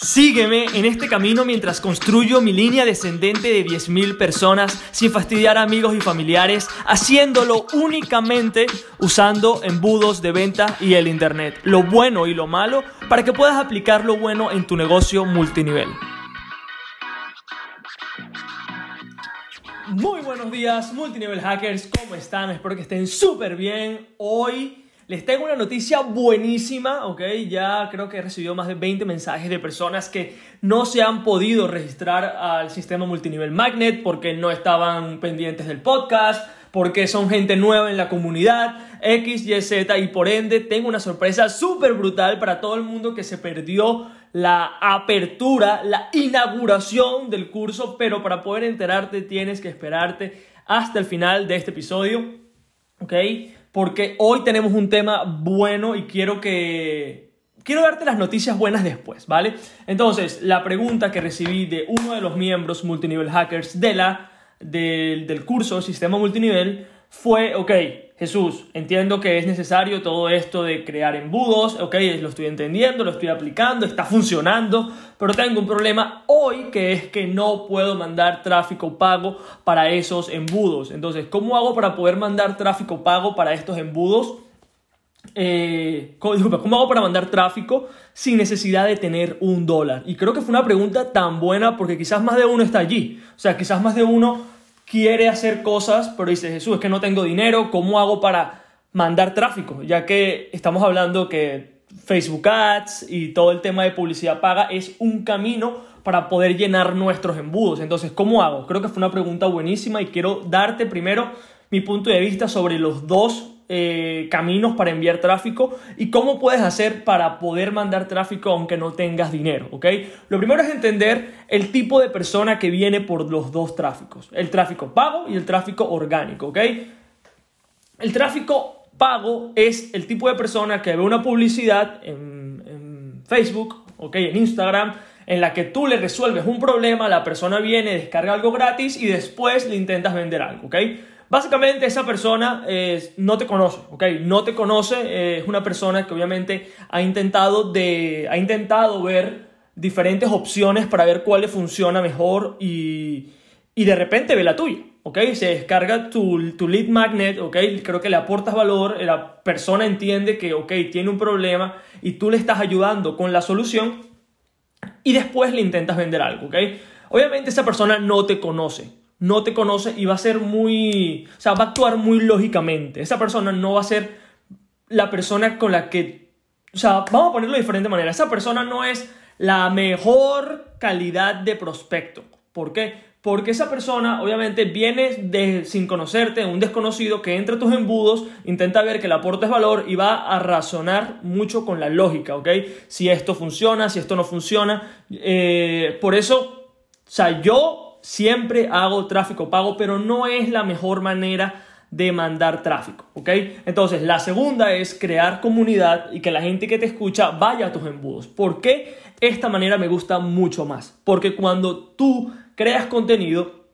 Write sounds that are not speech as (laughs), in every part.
Sígueme en este camino mientras construyo mi línea descendente de 10.000 personas sin fastidiar a amigos y familiares, haciéndolo únicamente usando embudos de venta y el Internet, lo bueno y lo malo, para que puedas aplicar lo bueno en tu negocio multinivel. Muy buenos días, multinivel hackers, ¿cómo están? Espero que estén súper bien. Hoy les tengo una noticia buenísima, ¿ok? Ya creo que he recibido más de 20 mensajes de personas que no se han podido registrar al sistema multinivel Magnet porque no estaban pendientes del podcast, porque son gente nueva en la comunidad, X, Y, Z, y por ende tengo una sorpresa súper brutal para todo el mundo que se perdió la apertura, la inauguración del curso, pero para poder enterarte tienes que esperarte hasta el final de este episodio, ¿ok? Porque hoy tenemos un tema bueno y quiero que... Quiero darte las noticias buenas después, ¿vale? Entonces, la pregunta que recibí de uno de los miembros multinivel hackers de la, del, del curso Sistema Multinivel fue, ok, Jesús, entiendo que es necesario todo esto de crear embudos, ok, lo estoy entendiendo, lo estoy aplicando, está funcionando, pero tengo un problema hoy que es que no puedo mandar tráfico pago para esos embudos. Entonces, ¿cómo hago para poder mandar tráfico pago para estos embudos? Eh, ¿cómo hago para mandar tráfico sin necesidad de tener un dólar? Y creo que fue una pregunta tan buena porque quizás más de uno está allí. O sea, quizás más de uno quiere hacer cosas, pero dice, Jesús, es que no tengo dinero, ¿cómo hago para mandar tráfico? Ya que estamos hablando que Facebook Ads y todo el tema de publicidad paga es un camino para poder llenar nuestros embudos. Entonces, ¿cómo hago? Creo que fue una pregunta buenísima y quiero darte primero mi punto de vista sobre los dos eh, caminos para enviar tráfico y cómo puedes hacer para poder mandar tráfico aunque no tengas dinero, ¿ok? Lo primero es entender el tipo de persona que viene por los dos tráficos, el tráfico pago y el tráfico orgánico, ¿ok? El tráfico pago es el tipo de persona que ve una publicidad en, en Facebook, ¿ok? En Instagram, en la que tú le resuelves un problema, la persona viene, descarga algo gratis y después le intentas vender algo, ¿ok? Básicamente esa persona eh, no te conoce, ¿ok? No te conoce, eh, es una persona que obviamente ha intentado, de, ha intentado ver diferentes opciones para ver cuál le funciona mejor y, y de repente ve la tuya, ¿ok? Se descarga tu, tu, lead magnet, ¿ok? Creo que le aportas valor, la persona entiende que, ¿ok? Tiene un problema y tú le estás ayudando con la solución y después le intentas vender algo, ¿ok? Obviamente esa persona no te conoce, no te conoce y va a ser muy, o sea, va a actuar muy lógicamente. Esa persona no va a ser la persona con la que, o sea, vamos a ponerlo de diferente manera. Esa persona no es la mejor calidad de prospecto. ¿Por qué? Porque esa persona obviamente viene sin conocerte, un desconocido que entra a tus embudos, intenta ver que le aportes valor y va a razonar mucho con la lógica, ¿ok? Si esto funciona, si esto no funciona. Eh, por eso, o sea, yo siempre hago tráfico pago, pero no es la mejor manera de mandar tráfico, ¿ok? Entonces, la segunda es crear comunidad y que la gente que te escucha vaya a tus embudos. ¿Por qué esta manera me gusta mucho más? Porque cuando tú creas contenido,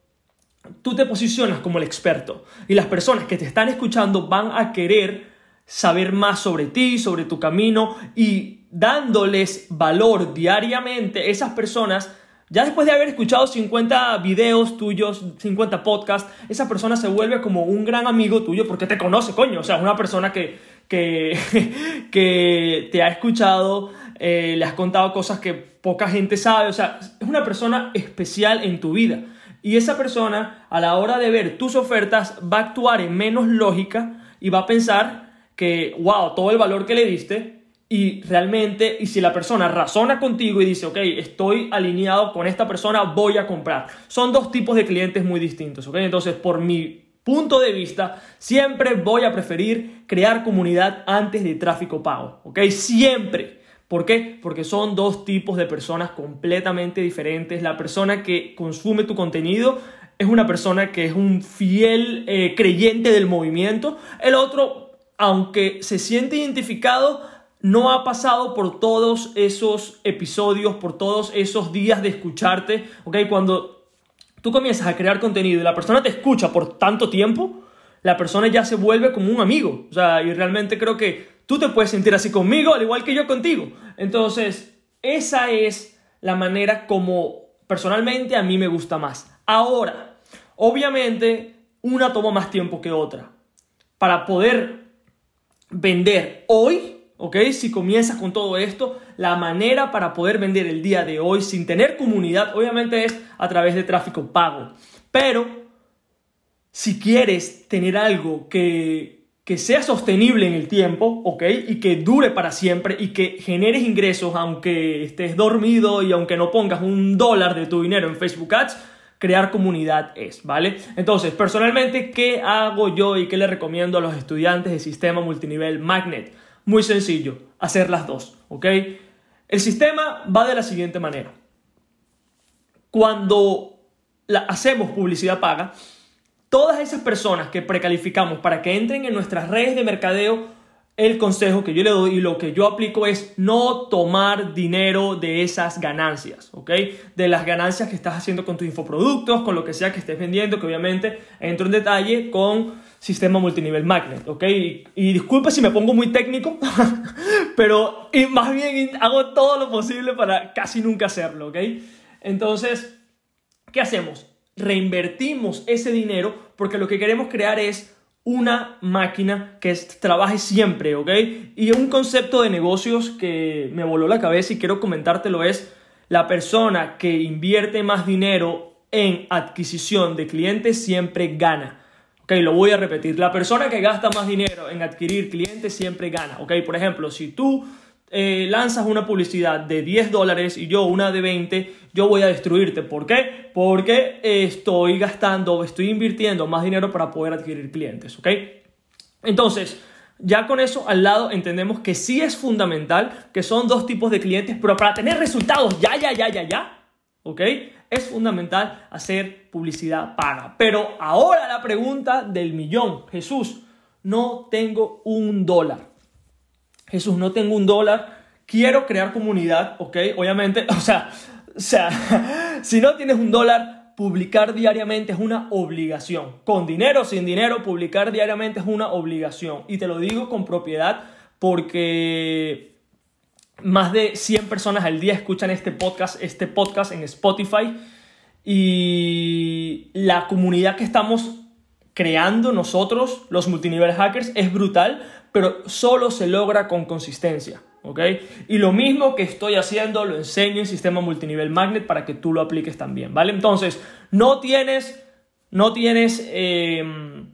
tú te posicionas como el experto y las personas que te están escuchando van a querer saber más sobre ti, sobre tu camino y dándoles valor diariamente, esas personas ya después de haber escuchado 50 videos tuyos, 50 podcasts, esa persona se vuelve como un gran amigo tuyo porque te conoce, coño. O sea, una persona que, (laughs) que, te ha escuchado, eh, le has contado cosas que poca gente sabe. O sea, es una persona especial en tu vida. Y esa persona, a la hora de ver tus ofertas, va a actuar en menos lógica y va a pensar que, wow, todo el valor que le diste y realmente, y si la persona razona contigo y dice, ok, estoy alineado con esta persona, voy a comprar. Son dos tipos de clientes muy distintos, ok. Entonces, por mi punto de vista, siempre voy a preferir crear comunidad antes de tráfico pago, ok. Siempre. ¿Por qué? Porque son dos tipos de personas completamente diferentes. La persona que consume tu contenido es una persona que es un fiel eh, creyente del movimiento. El otro, aunque se siente identificado, no ha pasado por todos esos episodios, por todos esos días de escucharte, ¿ok? Cuando tú comienzas a crear contenido y la persona te escucha por tanto tiempo, la persona ya se vuelve como un amigo, o sea, y realmente creo que tú te puedes sentir así conmigo, al igual que yo contigo. Entonces, esa es la manera como personalmente a mí me gusta más. Ahora, obviamente, una toma más tiempo que otra. Para poder vender hoy, ¿ok? Si comienzas con todo esto, la manera para poder vender el día de hoy sin tener comunidad, obviamente es a través de tráfico pago. Pero, si quieres tener algo que, que sea sostenible en el tiempo, ¿ok? Y que dure para siempre y que generes ingresos aunque estés dormido y aunque no pongas un dólar de tu dinero en Facebook Ads, crear comunidad es, ¿vale? Entonces, personalmente, ¿qué hago yo y qué le recomiendo a los estudiantes de sistema multinivel Magnet? Muy sencillo, hacer las dos, ¿ok? El sistema va de la siguiente manera. Cuando hacemos publicidad paga, todas esas personas que precalificamos para que entren en nuestras redes de mercadeo, el consejo que yo le doy y lo que yo aplico es no tomar dinero de esas ganancias, ¿ok? De las ganancias que estás haciendo con tus infoproductos, con lo que sea que estés vendiendo, que obviamente entro en detalle con sistema multinivel magnet, ¿ok? Y, disculpa si me pongo muy técnico, (laughs) pero más bien hago todo lo posible para casi nunca hacerlo, ¿ok? Entonces, ¿qué hacemos? reinvertimos ese dinero porque lo que queremos crear es una máquina que trabaje siempre, ¿ok? Y un concepto de negocios que me voló la cabeza y quiero comentártelo es la persona que invierte más dinero en adquisición de clientes siempre gana. Ok, lo voy a repetir. La persona que gasta más dinero en adquirir clientes siempre gana. Ok, por ejemplo, si tú eh, lanzas una publicidad de 10 dólares y yo una de 20, yo voy a destruirte. ¿Por qué? Porque estoy gastando, estoy invirtiendo más dinero para poder adquirir clientes, ¿ok? Entonces, ya con eso al lado entendemos que sí es fundamental, que son dos tipos de clientes, pero para tener resultados ya, ya, ya, ya, ya, ¿ok? Es fundamental hacer publicidad paga. Pero ahora la pregunta del millón, Jesús, no tengo un dólar. Jesús, no tengo un dólar, quiero crear comunidad, ¿ok? Obviamente, (laughs) o sea, o sea, (laughs) si no tienes un dólar, publicar diariamente es una obligación. Con dinero o sin dinero, publicar diariamente es una obligación. Y te lo digo con propiedad porque más de 100 personas al día escuchan este podcast, este podcast en Spotify. Y la comunidad que estamos creando nosotros, los multinivel hackers, es brutal pero solo se logra con consistencia. ¿ok? Y lo mismo que estoy haciendo lo enseño en sistema multinivel magnet para que tú lo apliques también, ¿vale? Entonces, no tienes, no tienes, em,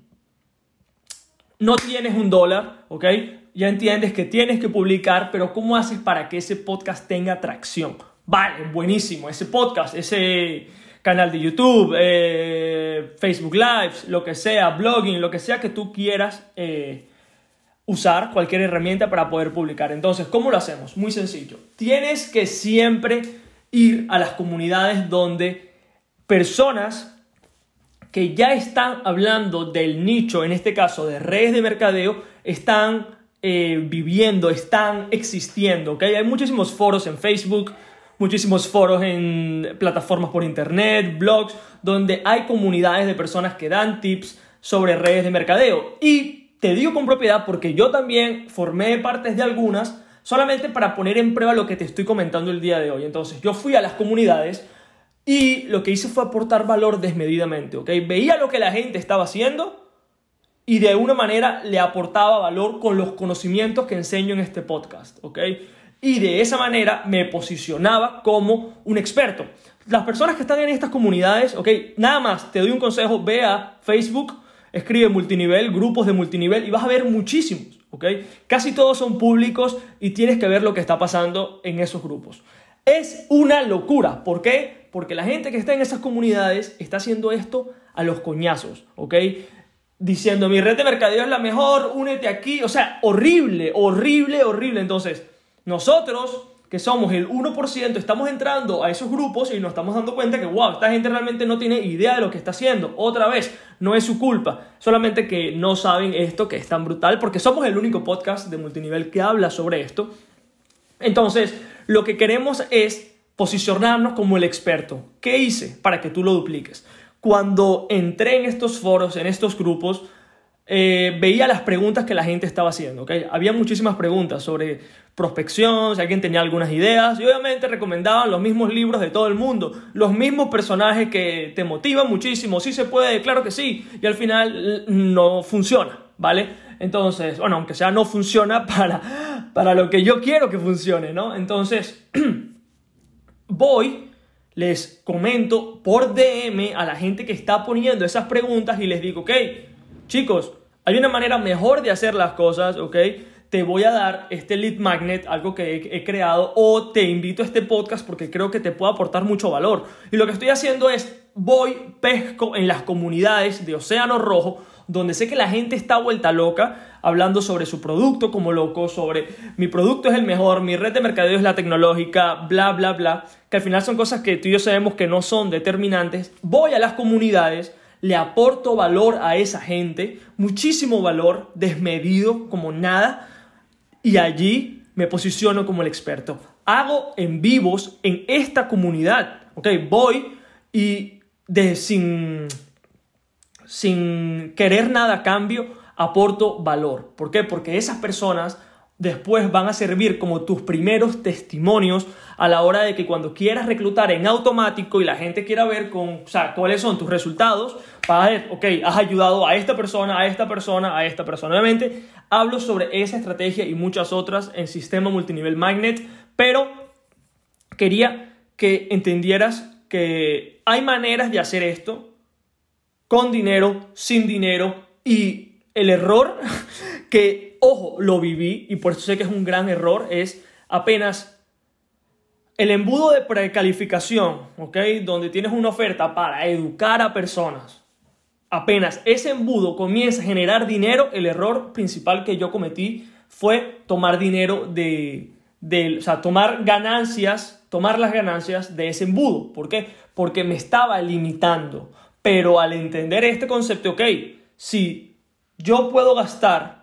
no tienes un dólar, ¿ok? Ya entiendes que tienes que publicar, pero ¿cómo haces para que ese podcast tenga atracción? Vale, buenísimo, ese podcast, ese canal de YouTube, eh, Facebook Lives, lo que sea, blogging, lo que sea que tú quieras eh, usar cualquier herramienta para poder publicar. Entonces, ¿cómo lo hacemos? Muy sencillo. Tienes que siempre ir a las comunidades donde personas que ya están hablando del nicho, en este caso de redes de mercadeo, están eh, viviendo, están existiendo. Hay muchísimos foros en Facebook, muchísimos foros en plataformas por internet, blogs, donde hay comunidades de personas que dan tips sobre redes de mercadeo. Y te digo con propiedad porque yo también formé partes de algunas solamente para poner en prueba lo que te estoy comentando el día de hoy. Entonces, yo fui a las comunidades y lo que hice fue aportar valor desmedidamente, ¿ok? Veía lo que la gente estaba haciendo y de una manera le aportaba valor con los conocimientos que enseño en este podcast, ¿ok? Y de esa manera me posicionaba como un experto. Las personas que están en estas comunidades, ¿ok? Nada más, te doy un consejo, ve a Facebook, Escribe multinivel, grupos de multinivel y vas a ver muchísimos, ¿ok? Casi todos son públicos y tienes que ver lo que está pasando en esos grupos. Es una locura. ¿Por qué? Porque la gente que está en esas comunidades está haciendo esto a los coñazos, ¿ok? Diciendo, mi red de mercadeo es la mejor, únete aquí. O sea, horrible, horrible, horrible. Entonces, nosotros que somos el 1%, estamos entrando a esos grupos y nos estamos dando cuenta que, wow, esta gente realmente no tiene idea de lo que está haciendo. Otra vez, no es su culpa, solamente que no saben esto que es tan brutal, porque somos el único podcast de multinivel que habla sobre esto. Entonces, lo que queremos es posicionarnos como el experto. ¿Qué hice para que tú lo dupliques? Cuando entré en estos foros, en estos grupos, eh, veía las preguntas que la gente estaba haciendo, ¿ok? Había muchísimas preguntas sobre prospección, si alguien tenía algunas ideas, y obviamente recomendaban los mismos libros de todo el mundo, los mismos personajes que te motivan muchísimo, sí se puede, claro que sí, y al final no funciona, ¿vale? Entonces, bueno, aunque sea no funciona (laughs) para, para lo que yo quiero que funcione, ¿no? Entonces, (clears throat) voy les comento por DM a la gente que está poniendo esas preguntas y les digo, ok, chicos, hay una manera mejor de hacer las cosas, ¿ok? Te voy a dar este lead magnet, algo que he, creado, o te invito a este podcast porque creo que te puede aportar mucho valor. Y lo que estoy haciendo es, voy, pesco en las comunidades de Océano Rojo, donde sé que la gente está vuelta loca, hablando sobre su producto como loco, sobre mi producto es el mejor, mi red de mercadeo es la tecnológica, bla, bla, bla, que al final son cosas que tú y yo sabemos que no son determinantes. Voy a las comunidades le aporto valor a esa gente, muchísimo valor, desmedido como nada, y allí me posiciono como el experto. Hago en vivos en esta comunidad, ¿ok? Voy y de, sin, sin querer nada a cambio, aporto valor. ¿Por qué? Porque esas personas después van a servir como tus primeros testimonios a la hora de que cuando quieras reclutar en automático y la gente quiera ver con, o sea, cuáles son tus resultados, para ver, ok, has ayudado a esta persona, a esta persona, a esta persona. Obviamente, hablo sobre esa estrategia y muchas otras en Sistema Multinivel Magnet, pero quería que entendieras que hay maneras de hacer esto con dinero, sin dinero y el error (laughs) que ojo, lo viví y por eso sé que es un gran error, es apenas el embudo de precalificación, ¿ok? Donde tienes una oferta para educar a personas. Apenas ese embudo comienza a generar dinero, el error principal que yo cometí fue tomar dinero de, de o sea, tomar ganancias, tomar las ganancias de ese embudo. ¿Por qué? Porque me estaba limitando. Pero al entender este concepto, ok, si yo puedo gastar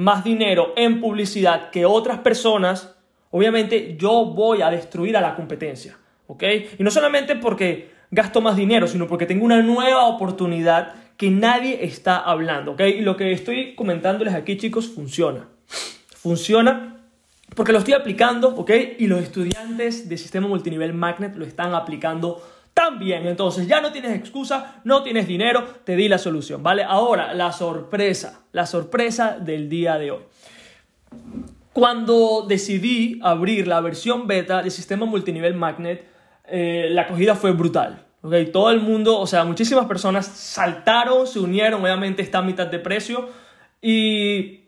más dinero en publicidad que otras personas, obviamente yo voy a destruir a la competencia. ¿Ok? Y no solamente porque gasto más dinero, sino porque tengo una nueva oportunidad que nadie está hablando. ¿Ok? Y lo que estoy comentándoles aquí, chicos, funciona. Funciona porque lo estoy aplicando, ¿ok? Y los estudiantes de sistema multinivel Magnet lo están aplicando también. Entonces ya no tienes excusa, no tienes dinero, te di la solución, ¿vale? Ahora, la sorpresa, la sorpresa del día de hoy. Cuando decidí abrir la versión beta del sistema multinivel Magnet, eh, la acogida fue brutal. ¿okay? Todo el mundo, o sea, muchísimas personas saltaron, se unieron, obviamente está a mitad de precio y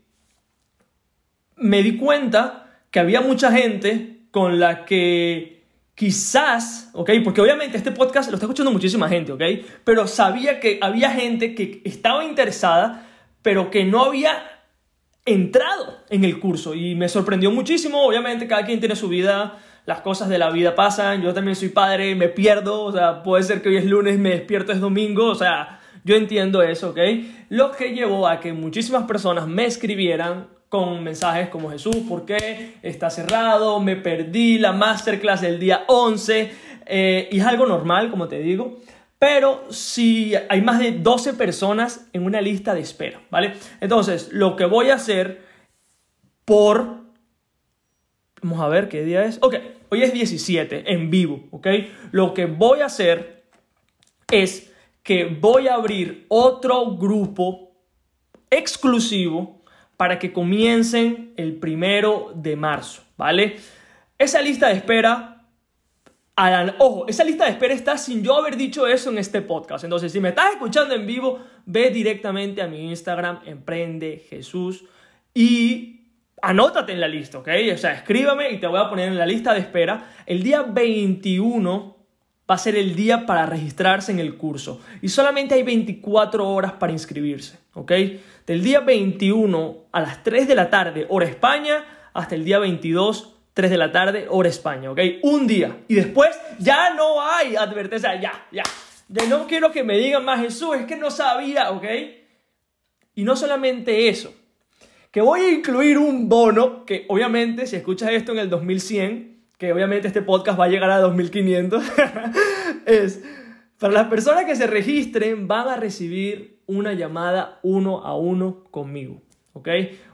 me di cuenta que había mucha gente con la que quizás, ¿ok? Porque obviamente este podcast lo está escuchando muchísima gente, ¿ok? Pero sabía que había gente que estaba interesada, pero que no había entrado en el curso y me sorprendió muchísimo, obviamente cada quien tiene su vida, las cosas de la vida pasan, yo también soy padre, me pierdo, o sea, puede ser que hoy es lunes, me despierto es domingo, o sea, yo entiendo eso, ¿ok? Lo que llevó a que muchísimas personas me escribieran con mensajes como Jesús, ¿por qué está cerrado? Me perdí la masterclass del día 11 eh, y es algo normal, como te digo. Pero si hay más de 12 personas en una lista de espera, ¿vale? Entonces, lo que voy a hacer por... Vamos a ver qué día es. Ok, hoy es 17 en vivo, ¿ok? Lo que voy a hacer es que voy a abrir otro grupo exclusivo para que comiencen el primero de marzo, ¿vale? Esa lista de espera, ojo, esa lista de espera está sin yo haber dicho eso en este podcast. Entonces, si me estás escuchando en vivo, ve directamente a mi Instagram, Emprende Jesús, y anótate en la lista, ¿ok? O sea, escríbame y te voy a poner en la lista de espera. El día 21 va a ser el día para registrarse en el curso y solamente hay 24 horas para inscribirse, ¿ok? Del día 21 a las 3 de la tarde, hora España, hasta el día 22, 3 de la tarde, hora España, ¿ok? Un día. Y después ya no hay advertencia, ya, ya. Ya no quiero que me digan más Jesús, es que no sabía, ¿ok? Y no solamente eso, que voy a incluir un bono que obviamente si escuchas esto en el 2100, que obviamente este podcast va a llegar a 2500, (laughs) es, para las personas que se registren van a recibir una llamada uno a uno conmigo. ¿Ok?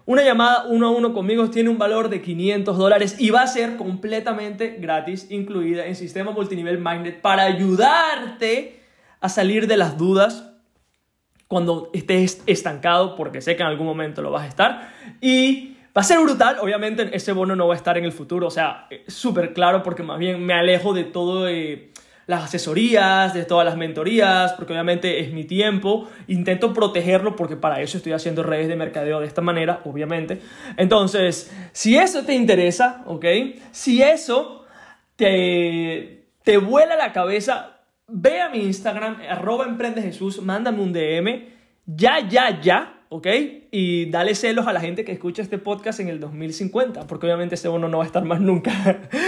Una llamada uno a uno conmigo tiene un valor de 500 dólares y va a ser completamente gratis, incluida en Sistema Multinivel Magnet para ayudarte a salir de las dudas cuando estés estancado, porque sé que en algún momento lo vas a estar. Y va a ser brutal, obviamente ese bono no va a estar en el futuro, o sea, súper claro porque más bien me alejo de todo... Eh, las asesorías, de todas las mentorías, porque obviamente es mi tiempo. Intento protegerlo porque para eso estoy haciendo redes de mercadeo de esta manera, obviamente. Entonces, si eso te interesa, ¿ok? Si eso te, te vuela la cabeza, ve a mi Instagram, arroba emprende Jesús, mándame un DM, ya, ya, ya ¿ok? Y dale celos a la gente que escucha este podcast en el 2050, porque obviamente ese bono no va a estar más nunca.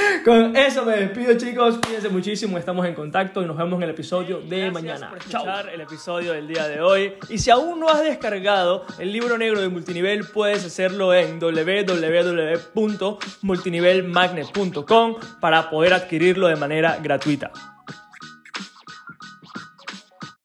(laughs) Con eso me despido, chicos. Cuídense muchísimo, estamos en contacto y nos vemos en el episodio de mañana. Por escuchar el episodio del día de hoy. Y si aún no has descargado el libro negro de multinivel, puedes hacerlo en www.multinivelmagnet.com para poder adquirirlo de manera gratuita.